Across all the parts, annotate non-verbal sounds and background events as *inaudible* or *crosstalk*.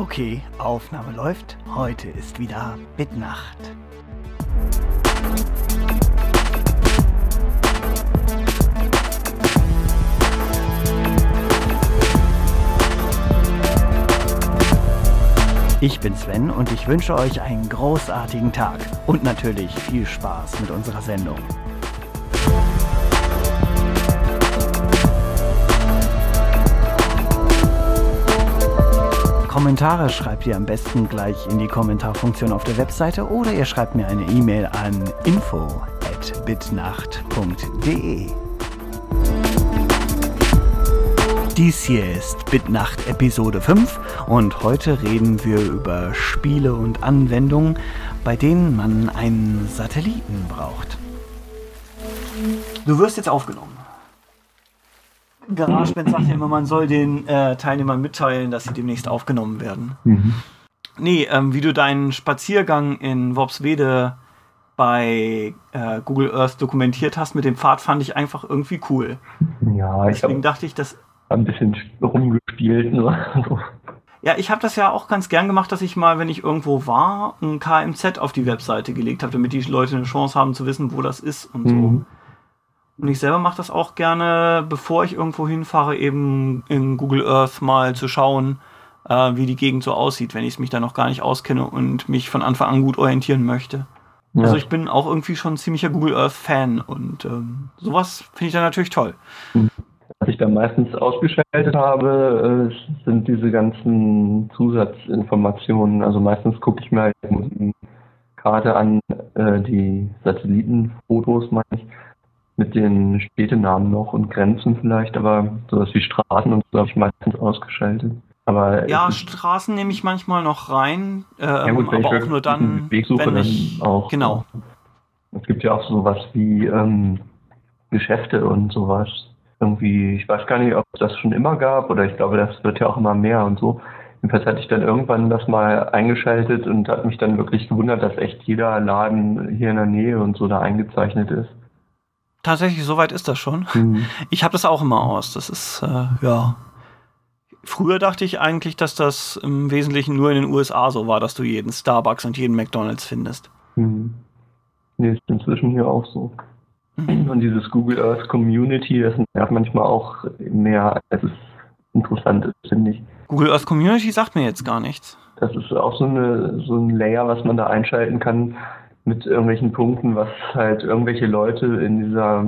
Okay, Aufnahme läuft. Heute ist wieder Bitnacht. Ich bin Sven und ich wünsche euch einen großartigen Tag und natürlich viel Spaß mit unserer Sendung. Kommentare schreibt ihr am besten gleich in die Kommentarfunktion auf der Webseite oder ihr schreibt mir eine E-Mail an info@bitnacht.de. Dies hier ist Bitnacht Episode 5 und heute reden wir über Spiele und Anwendungen, bei denen man einen Satelliten braucht. Du wirst jetzt aufgenommen. GarageBand sagt ja immer, man soll den äh, Teilnehmern mitteilen, dass sie demnächst aufgenommen werden. Mhm. Nee, ähm, wie du deinen Spaziergang in Worpswede bei äh, Google Earth dokumentiert hast mit dem Pfad, fand ich einfach irgendwie cool. Ja, ich Deswegen dachte ich, dass. Ein bisschen rumgespielt. Nur. Ja, ich habe das ja auch ganz gern gemacht, dass ich mal, wenn ich irgendwo war, ein KMZ auf die Webseite gelegt habe, damit die Leute eine Chance haben zu wissen, wo das ist und mhm. so. Und ich selber mache das auch gerne, bevor ich irgendwo hinfahre, eben in Google Earth mal zu schauen, äh, wie die Gegend so aussieht, wenn ich mich da noch gar nicht auskenne und mich von Anfang an gut orientieren möchte. Ja. Also ich bin auch irgendwie schon ein ziemlicher Google Earth Fan und ähm, sowas finde ich dann natürlich toll. Was ich dann meistens ausgeschaltet habe, äh, sind diese ganzen Zusatzinformationen. Also meistens gucke ich mir halt die Karte an, äh, die Satellitenfotos meine ich mit den Städtenamen noch und Grenzen vielleicht, aber sowas wie Straßen und so habe ich meistens ausgeschaltet. Aber ja, Straßen nehme ich manchmal noch rein, äh, ja gut, aber auch nur dann, Weg suche, wenn ich, dann auch. Genau. Es gibt ja auch sowas wie ähm, Geschäfte und sowas. Irgendwie, ich weiß gar nicht, ob es das schon immer gab oder ich glaube, das wird ja auch immer mehr und so. Jedenfalls hatte ich dann irgendwann das mal eingeschaltet und hat mich dann wirklich gewundert, dass echt jeder Laden hier in der Nähe und so da eingezeichnet ist. Tatsächlich, soweit ist das schon. Mhm. Ich habe das auch immer aus. Das ist, äh, ja. Früher dachte ich eigentlich, dass das im Wesentlichen nur in den USA so war, dass du jeden Starbucks und jeden McDonalds findest. Mhm. Nee, ist inzwischen hier auch so. Mhm. Und dieses Google Earth Community, das nervt manchmal auch mehr, als es interessant ist, finde ich. Google Earth Community sagt mir jetzt gar nichts. Das ist auch so, eine, so ein Layer, was man da einschalten kann, mit irgendwelchen Punkten, was halt irgendwelche Leute in dieser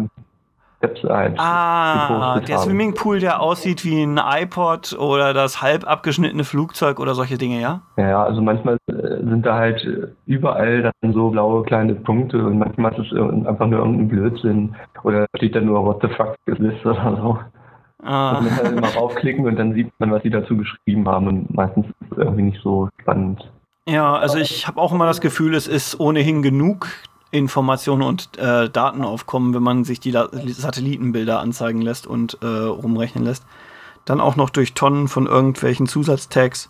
Website Ah, der haben. Swimmingpool, der aussieht wie ein iPod oder das halb abgeschnittene Flugzeug oder solche Dinge, ja? Ja, also manchmal äh, sind da halt überall dann so blaue kleine Punkte und manchmal ist es einfach nur irgendein Blödsinn oder steht da nur What the fuck is this *laughs* oder so. Ah. Man halt immer raufklicken und dann sieht man, was sie dazu geschrieben haben und meistens ist es irgendwie nicht so spannend. Ja, also ich habe auch immer das Gefühl, es ist ohnehin genug Informationen und äh, Datenaufkommen, wenn man sich die Satellitenbilder anzeigen lässt und äh, rumrechnen lässt. Dann auch noch durch Tonnen von irgendwelchen Zusatztags.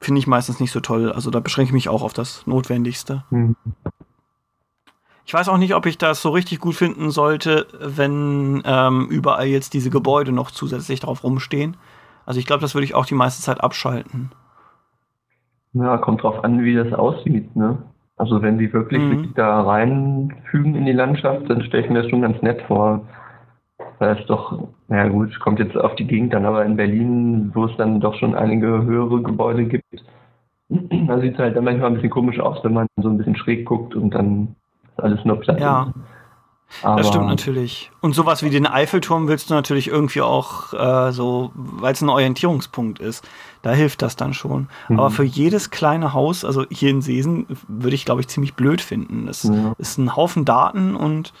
Finde ich meistens nicht so toll. Also da beschränke ich mich auch auf das Notwendigste. Mhm. Ich weiß auch nicht, ob ich das so richtig gut finden sollte, wenn ähm, überall jetzt diese Gebäude noch zusätzlich drauf rumstehen. Also ich glaube, das würde ich auch die meiste Zeit abschalten. Ja, kommt drauf an, wie das aussieht, ne? Also wenn sie wirklich mhm. sich da reinfügen in die Landschaft, dann stelle ich mir das schon ganz nett vor. Weil es doch, naja gut, kommt jetzt auf die Gegend dann, aber in Berlin, wo es dann doch schon einige höhere Gebäude gibt, da sieht es halt dann manchmal ein bisschen komisch aus, wenn man so ein bisschen schräg guckt und dann ist alles nur platt. Ja. Aber das stimmt natürlich. Und sowas wie den Eiffelturm willst du natürlich irgendwie auch äh, so, weil es ein Orientierungspunkt ist. Da hilft das dann schon. Mhm. Aber für jedes kleine Haus, also hier in Seesen, würde ich, glaube ich, ziemlich blöd finden. Es ja. ist ein Haufen Daten und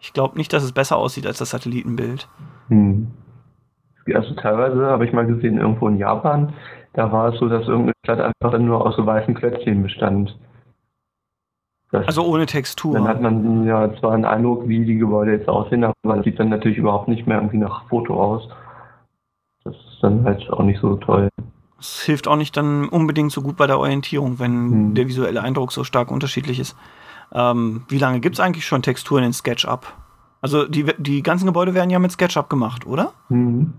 ich glaube nicht, dass es besser aussieht als das Satellitenbild. Mhm. Also teilweise habe ich mal gesehen, irgendwo in Japan, da war es so, dass irgendeine Stadt einfach nur aus so weißen Klötzchen bestand. Das, also ohne Textur. Dann hat man ja zwar einen Eindruck, wie die Gebäude jetzt aussehen, aber man sieht dann natürlich überhaupt nicht mehr irgendwie nach Foto aus. Das ist dann halt auch nicht so toll. Es hilft auch nicht dann unbedingt so gut bei der Orientierung, wenn hm. der visuelle Eindruck so stark unterschiedlich ist. Ähm, wie lange gibt es eigentlich schon Texturen in SketchUp? Also die, die ganzen Gebäude werden ja mit SketchUp gemacht, oder? Hm.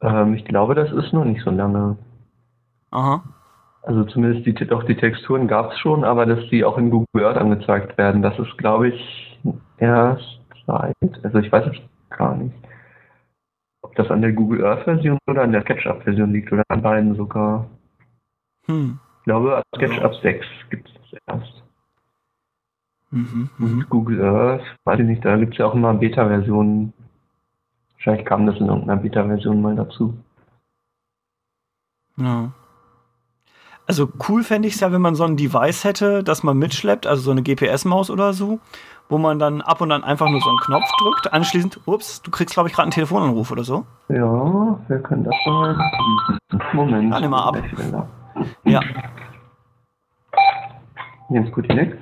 Ähm, ich glaube, das ist noch nicht so lange. Aha. Also zumindest die, doch die Texturen gab es schon, aber dass die auch in Google Earth angezeigt werden, das ist, glaube ich, erst seit, also ich weiß es gar nicht, ob das an der Google Earth Version oder an der SketchUp Version liegt oder an beiden sogar. Hm. Ich glaube, SketchUp 6 gibt es erst. Mhm, mhm. Google Earth, weiß ich nicht, da gibt es ja auch immer Beta-Versionen. Wahrscheinlich kam das in irgendeiner Beta-Version mal dazu. Ja. Also cool fände ich es ja, wenn man so ein Device hätte, das man mitschleppt, also so eine GPS-Maus oder so, wo man dann ab und an einfach nur so einen Knopf drückt. Anschließend, ups, du kriegst, glaube ich, gerade einen Telefonanruf oder so. Ja, wer kann das sein? Moment. Dann mal ab. Ja. Jetzt gut nix.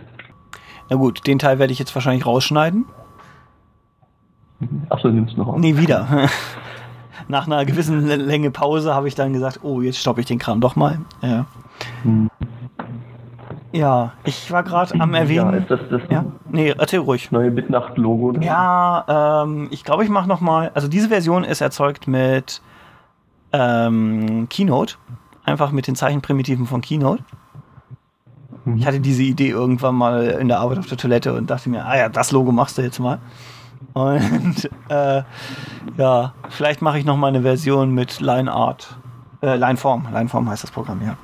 Na gut, den Teil werde ich jetzt wahrscheinlich rausschneiden. Achso, nimmst du noch auf. Nee, wieder. *laughs* Nach einer gewissen Länge Pause habe ich dann gesagt, oh, jetzt stoppe ich den Kram doch mal. Ja. Hm. Ja, ich war gerade am erwähnen. Ja, ist das das ja? Nee, erzähl ruhig. neue Bitnacht-Logo? Ja, ähm, ich glaube, ich mache noch mal. Also diese Version ist erzeugt mit ähm, Keynote, einfach mit den Zeichenprimitiven von Keynote. Ich hatte diese Idee irgendwann mal in der Arbeit auf der Toilette und dachte mir, ah ja, das Logo machst du jetzt mal. Und *laughs* äh, ja, vielleicht mache ich noch mal eine Version mit Line Art. Äh, Lineform. Lineform heißt das Programm, ja.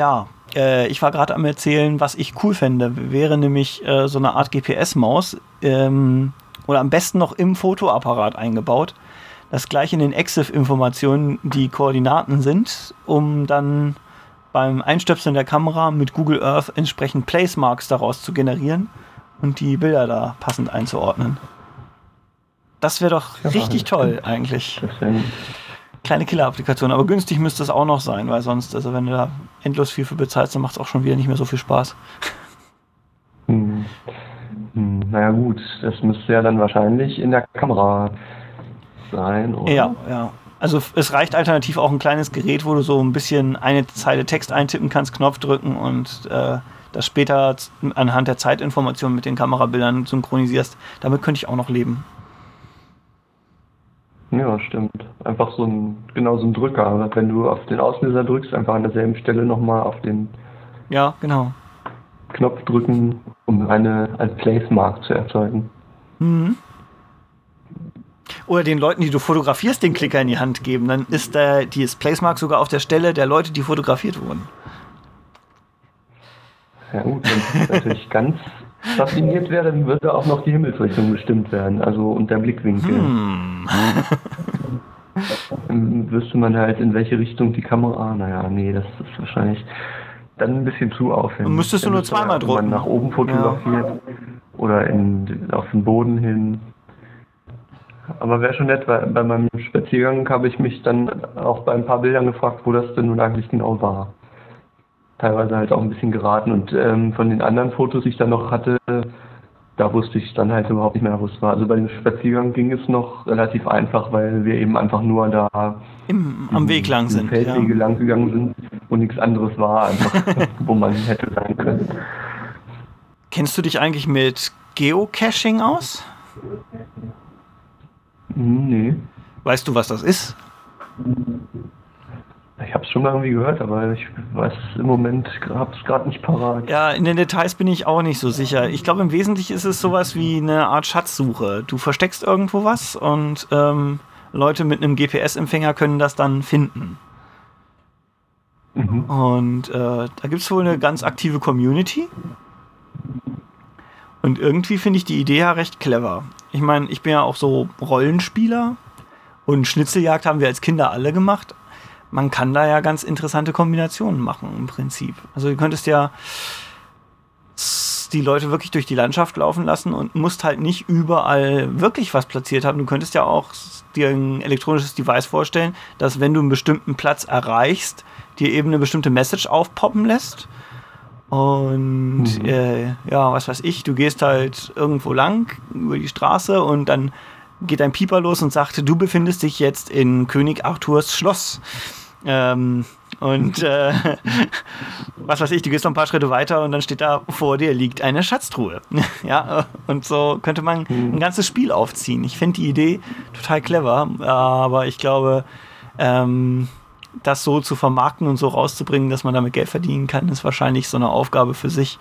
Ja, äh, ich war gerade am erzählen, was ich cool fände. Wäre nämlich äh, so eine Art GPS-Maus ähm, oder am besten noch im Fotoapparat eingebaut. Das gleich in den EXIF-Informationen die Koordinaten sind, um dann beim Einstöpseln der Kamera mit Google Earth entsprechend Placemarks daraus zu generieren und die Bilder da passend einzuordnen. Das wäre doch ja, richtig toll eigentlich. Kleine Killer-Applikation, aber günstig müsste es auch noch sein, weil sonst, also wenn du da endlos viel für bezahlst, dann macht es auch schon wieder nicht mehr so viel Spaß. Hm. Hm, naja gut, das müsste ja dann wahrscheinlich in der Kamera sein, oder? Ja, ja. Also es reicht alternativ auch ein kleines Gerät, wo du so ein bisschen eine Zeile Text eintippen kannst, Knopf drücken und äh, das später anhand der Zeitinformationen mit den Kamerabildern synchronisierst. Damit könnte ich auch noch leben. Ja, stimmt. Einfach so ein, genau so ein Drücker. Wenn du auf den Auslöser drückst, einfach an derselben Stelle nochmal auf den ja, genau. Knopf drücken, um eine als Placemark zu erzeugen. Mhm. Oder den Leuten, die du fotografierst, den Klicker in die Hand geben. Dann ist der, dieses Placemark sogar auf der Stelle der Leute, die fotografiert wurden. Ja gut, wenn es natürlich *laughs* ganz raffiniert wäre, dann würde auch noch die Himmelsrichtung bestimmt werden, also und der Blickwinkel. Hm. dann wüsste man halt, in welche Richtung die Kamera, naja, nee, das ist wahrscheinlich dann ein bisschen zu aufwendig. Müsstest du nur zweimal drücken. Wenn man nach oben fotografiert ja. oder in, auf den Boden hin. Aber wäre schon nett, weil bei meinem Spaziergang habe ich mich dann auch bei ein paar Bildern gefragt, wo das denn nun eigentlich genau war. Teilweise halt auch ein bisschen geraten und ähm, von den anderen Fotos, die ich dann noch hatte, da wusste ich dann halt überhaupt nicht mehr, wo es war. Also bei dem Spaziergang ging es noch relativ einfach, weil wir eben einfach nur da Im, am Weg lang sind. Feldwege ja. lang gegangen sind und nichts anderes war, einfach, *laughs* wo man hätte sein können. Kennst du dich eigentlich mit Geocaching aus? Hm, nee. Weißt du, was das ist? Ich habe es schon mal irgendwie gehört, aber ich weiß im Moment, habe es gerade nicht parat. Ja, in den Details bin ich auch nicht so sicher. Ich glaube, im Wesentlichen ist es sowas wie eine Art Schatzsuche. Du versteckst irgendwo was und ähm, Leute mit einem GPS-Empfänger können das dann finden. Mhm. Und äh, da gibt es wohl eine ganz aktive Community. Und irgendwie finde ich die Idee ja recht clever. Ich meine, ich bin ja auch so Rollenspieler und Schnitzeljagd haben wir als Kinder alle gemacht. Man kann da ja ganz interessante Kombinationen machen im Prinzip. Also du könntest ja die Leute wirklich durch die Landschaft laufen lassen und musst halt nicht überall wirklich was platziert haben. Du könntest ja auch dir ein elektronisches Device vorstellen, dass wenn du einen bestimmten Platz erreichst, dir eben eine bestimmte Message aufpoppen lässt und mhm. äh, ja, was weiß ich, du gehst halt irgendwo lang über die Straße und dann geht ein Pieper los und sagt, du befindest dich jetzt in König Arthurs Schloss. Ähm, und äh, *laughs* was weiß ich, du gehst noch ein paar Schritte weiter und dann steht da, vor dir liegt eine Schatztruhe. *laughs* ja, und so könnte man mhm. ein ganzes Spiel aufziehen. Ich finde die Idee total clever, aber ich glaube, ähm, das so zu vermarkten und so rauszubringen, dass man damit Geld verdienen kann, ist wahrscheinlich so eine Aufgabe für sich.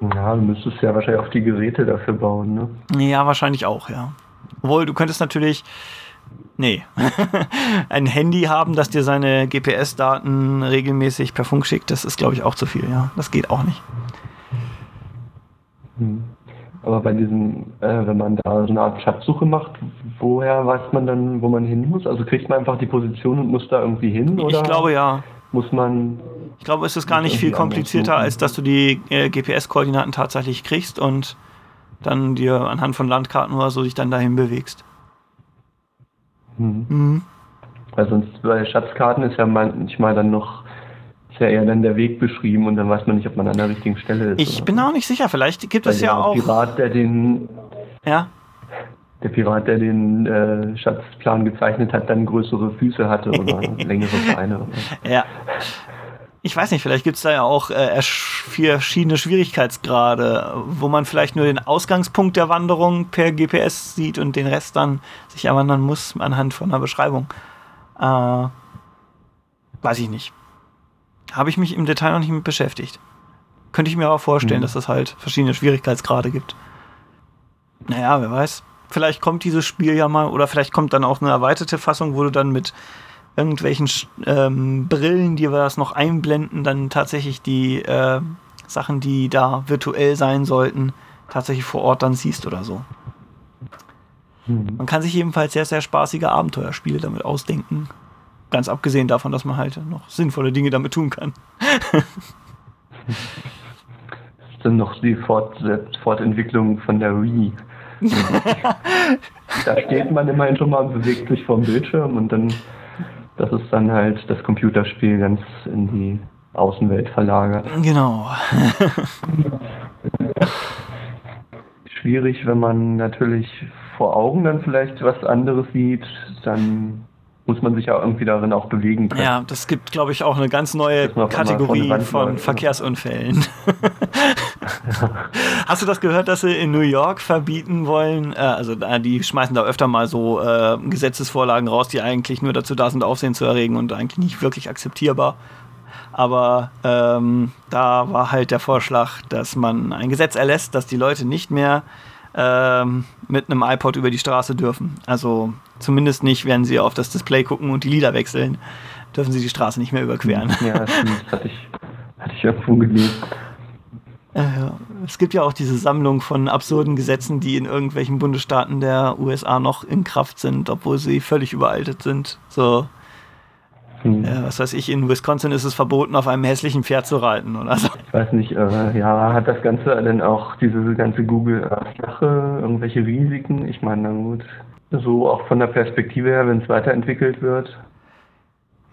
Ja, du müsstest ja wahrscheinlich auch die Geräte dafür bauen, ne? Ja, wahrscheinlich auch, ja. Obwohl, du könntest natürlich, nee, *laughs* ein Handy haben, das dir seine GPS-Daten regelmäßig per Funk schickt, das ist, glaube ich, auch zu viel, ja. Das geht auch nicht. Hm. Aber bei diesem, äh, wenn man da so eine Art Schatzsuche macht, woher weiß man dann, wo man hin muss? Also kriegt man einfach die Position und muss da irgendwie hin? Oder ich glaube ja. Muss man. Ich glaube, es ist gar nicht viel komplizierter, als dass du die äh, GPS-Koordinaten tatsächlich kriegst und dann dir anhand von Landkarten oder so dich dann dahin bewegst. Hm. Mhm. Weil sonst bei Schatzkarten ist ja manchmal dann noch ist ja eher dann der Weg beschrieben und dann weiß man nicht, ob man an der richtigen Stelle ist. Ich bin auch nicht sicher. Vielleicht gibt es ja auch. Der Pirat, der den. Ja. Der Pirat, der den äh, Schatzplan gezeichnet hat, dann größere Füße hatte oder *laughs* längere Beine. Ja. Ich weiß nicht, vielleicht gibt es da ja auch äh, verschiedene Schwierigkeitsgrade, wo man vielleicht nur den Ausgangspunkt der Wanderung per GPS sieht und den Rest dann sich erwandern muss anhand von einer Beschreibung. Äh, weiß ich nicht. Habe ich mich im Detail noch nicht mit beschäftigt. Könnte ich mir aber vorstellen, mhm. dass es halt verschiedene Schwierigkeitsgrade gibt. Naja, wer weiß. Vielleicht kommt dieses Spiel ja mal, oder vielleicht kommt dann auch eine erweiterte Fassung, wo du dann mit irgendwelchen ähm, Brillen, die wir das noch einblenden, dann tatsächlich die äh, Sachen, die da virtuell sein sollten, tatsächlich vor Ort dann siehst oder so. Mhm. Man kann sich jedenfalls sehr, sehr spaßige Abenteuerspiele damit ausdenken. Ganz abgesehen davon, dass man halt noch sinnvolle Dinge damit tun kann. das *laughs* ist dann noch die Fort Fortentwicklung von der Wii. *laughs* da steht man immerhin schon mal und bewegt sich vom Bildschirm und dann, das ist dann halt das Computerspiel ganz in die Außenwelt verlagert. Genau. *laughs* Schwierig, wenn man natürlich vor Augen dann vielleicht was anderes sieht, dann muss man sich ja irgendwie darin auch bewegen können. Ja, das gibt, glaube ich, auch eine ganz neue Kategorie von, von Verkehrsunfällen. *laughs* Hast du das gehört, dass sie in New York verbieten wollen? Äh, also äh, die schmeißen da öfter mal so äh, Gesetzesvorlagen raus, die eigentlich nur dazu da sind, Aufsehen zu erregen und eigentlich nicht wirklich akzeptierbar. Aber ähm, da war halt der Vorschlag, dass man ein Gesetz erlässt, dass die Leute nicht mehr ähm, mit einem iPod über die Straße dürfen. Also zumindest nicht, wenn sie auf das Display gucken und die Lieder wechseln, dürfen sie die Straße nicht mehr überqueren. Ja, das *laughs* hatte ich, hatte ich irgendwo gelesen. Äh, es gibt ja auch diese Sammlung von absurden Gesetzen, die in irgendwelchen Bundesstaaten der USA noch in Kraft sind, obwohl sie völlig überaltet sind. So hm. Ja, was weiß ich, in Wisconsin ist es verboten, auf einem hässlichen Pferd zu reiten oder so. Ich weiß nicht, äh, ja, hat das Ganze denn auch diese ganze Google-Sache irgendwelche Risiken? Ich meine, na gut, so auch von der Perspektive her, wenn es weiterentwickelt wird,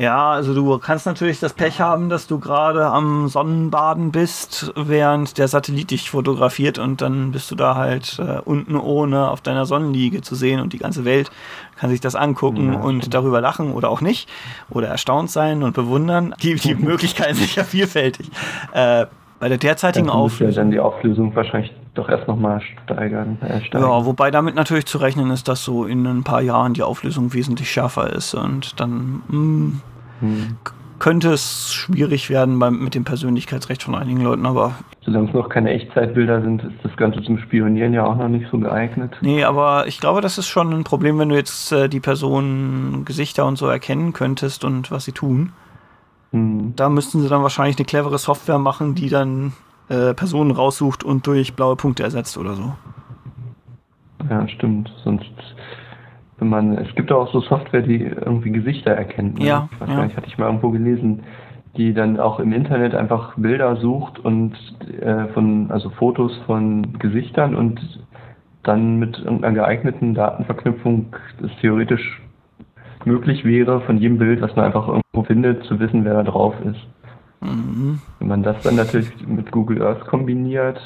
ja, also du kannst natürlich das Pech haben, dass du gerade am Sonnenbaden bist, während der Satellit dich fotografiert und dann bist du da halt äh, unten ohne auf deiner Sonnenliege zu sehen und die ganze Welt kann sich das angucken ja, und darüber lachen oder auch nicht oder erstaunt sein und bewundern. Die, die *laughs* Möglichkeiten sind ja vielfältig. Äh, bei der derzeitigen Auflösung. Ja dann die Auflösung wahrscheinlich doch erst nochmal steigern, äh, steigen. Ja, wobei damit natürlich zu rechnen ist, dass so in ein paar Jahren die Auflösung wesentlich schärfer ist und dann mh, hm, hm. könnte es schwierig werden beim, mit dem Persönlichkeitsrecht von einigen Leuten, aber. Solange es noch keine Echtzeitbilder sind, ist das Ganze zum Spionieren ja auch noch nicht so geeignet. Nee, aber ich glaube, das ist schon ein Problem, wenn du jetzt äh, die Personen Gesichter und so erkennen könntest und was sie tun. Hm. Da müssten sie dann wahrscheinlich eine clevere Software machen, die dann äh, Personen raussucht und durch blaue Punkte ersetzt oder so. Ja, stimmt. Sonst, wenn man, es gibt auch so Software, die irgendwie Gesichter erkennt. Ne? Ja. Ich weiß ja. gar nicht, hatte ich mal irgendwo gelesen, die dann auch im Internet einfach Bilder sucht und äh, von, also Fotos von Gesichtern und dann mit irgendeiner geeigneten Datenverknüpfung das theoretisch möglich wäre, von jedem Bild, was man einfach irgendwo findet, zu wissen, wer da drauf ist. Mhm. Wenn man das dann natürlich mit Google Earth kombiniert.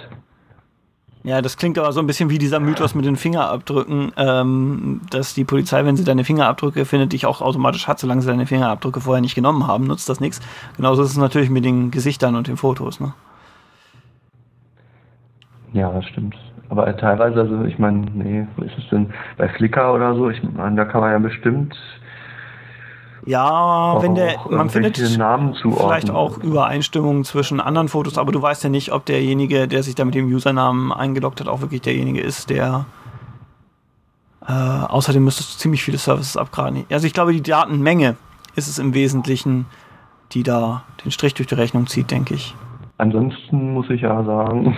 Ja, das klingt aber so ein bisschen wie dieser Mythos mit den Fingerabdrücken, ähm, dass die Polizei, wenn sie deine Fingerabdrücke findet, dich auch automatisch hat, solange sie deine Fingerabdrücke vorher nicht genommen haben, nutzt das nichts. Genauso ist es natürlich mit den Gesichtern und den Fotos, ne? Ja, das stimmt. Aber teilweise, also ich meine, nee, wo ist es denn? Bei Flickr oder so, ich meine, da kann man ja bestimmt Ja, wenn der, man findet Namen vielleicht auch Übereinstimmungen zwischen anderen Fotos, aber du weißt ja nicht, ob derjenige, der sich da mit dem Usernamen eingeloggt hat, auch wirklich derjenige ist, der äh, außerdem müsstest du ziemlich viele Services abgraden. Also ich glaube, die Datenmenge ist es im Wesentlichen, die da den Strich durch die Rechnung zieht, denke ich. Ansonsten muss ich ja sagen,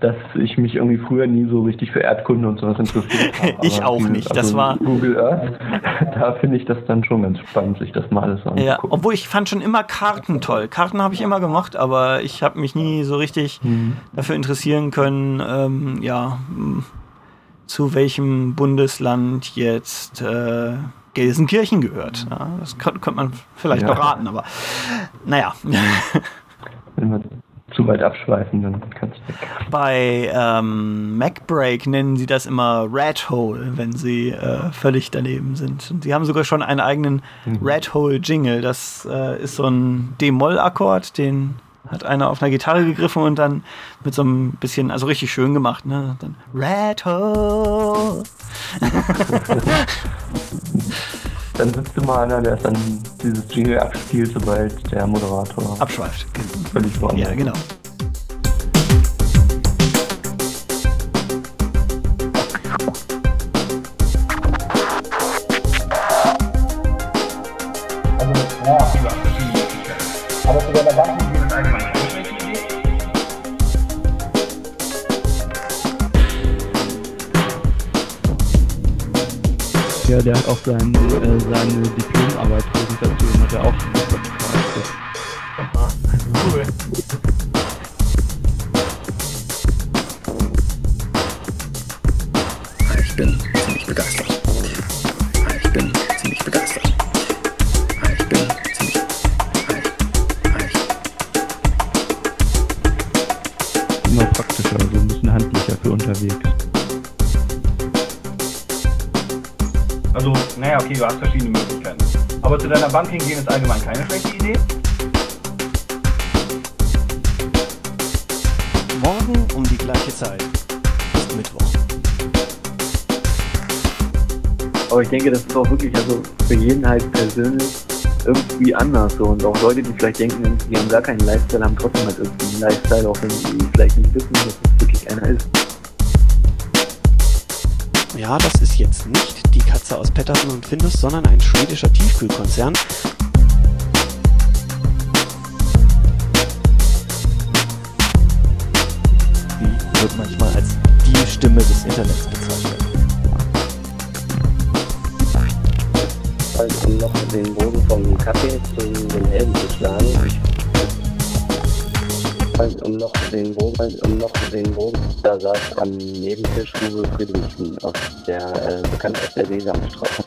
dass ich mich irgendwie früher nie so richtig für Erdkunde und sowas interessiert *laughs* habe. ich auch nicht. Also das war Google Earth. *laughs* Da finde ich das dann schon ganz spannend, sich das mal alles anzugucken. Ja, obwohl ich fand schon immer Karten toll. Karten habe ich immer gemocht, aber ich habe mich nie so richtig mhm. dafür interessieren können, ähm, ja, zu welchem Bundesland jetzt äh, Gelsenkirchen gehört. Ja, das könnte, man vielleicht ja. beraten, aber naja. Wenn wir zu weit abschweifen, dann kannst du weg. Bei ähm, MacBreak nennen sie das immer Red Hole, wenn sie äh, völlig daneben sind. Und sie haben sogar schon einen eigenen mhm. Red Hole Jingle. Das äh, ist so ein D-Moll-Akkord, den hat einer auf einer Gitarre gegriffen und dann mit so einem bisschen, also richtig schön gemacht, ne? Dann Red Hole. *laughs* *laughs* dann sitzt immer einer, der dann dieses Jingle abspielt, sobald der Moderator abschweift. Völlig woanders. Ja, genau. Ja, der hat auch sein, äh, seine Diplomarbeit-Präsentation hat er auch Aha, Also, naja, okay, du hast verschiedene Möglichkeiten. Aber zu deiner Bank hingehen ist allgemein keine schlechte Idee. Morgen um die gleiche Zeit ist Mittwoch. Aber ich denke, das ist auch wirklich also für jeden halt persönlich irgendwie anders. So. Und auch Leute, die vielleicht denken, die haben gar keinen Lifestyle, haben trotzdem halt irgendwie einen Lifestyle, auch wenn sie vielleicht nicht wissen, dass es wirklich einer ist. Ja, das ist jetzt nicht die Katze aus Pettersen und Findus, sondern ein schwedischer Tiefkühlkonzern. Die wird manchmal als die Stimme des Internets bezeichnet. Also noch den Boden vom Kaffee zu den Helden zu schlagen. Um noch den Bogen, um noch den Bogen, da saß am Nebentisch Uwe Friedrichsen, aus der, äh, bekannt aus der Sesamstraße.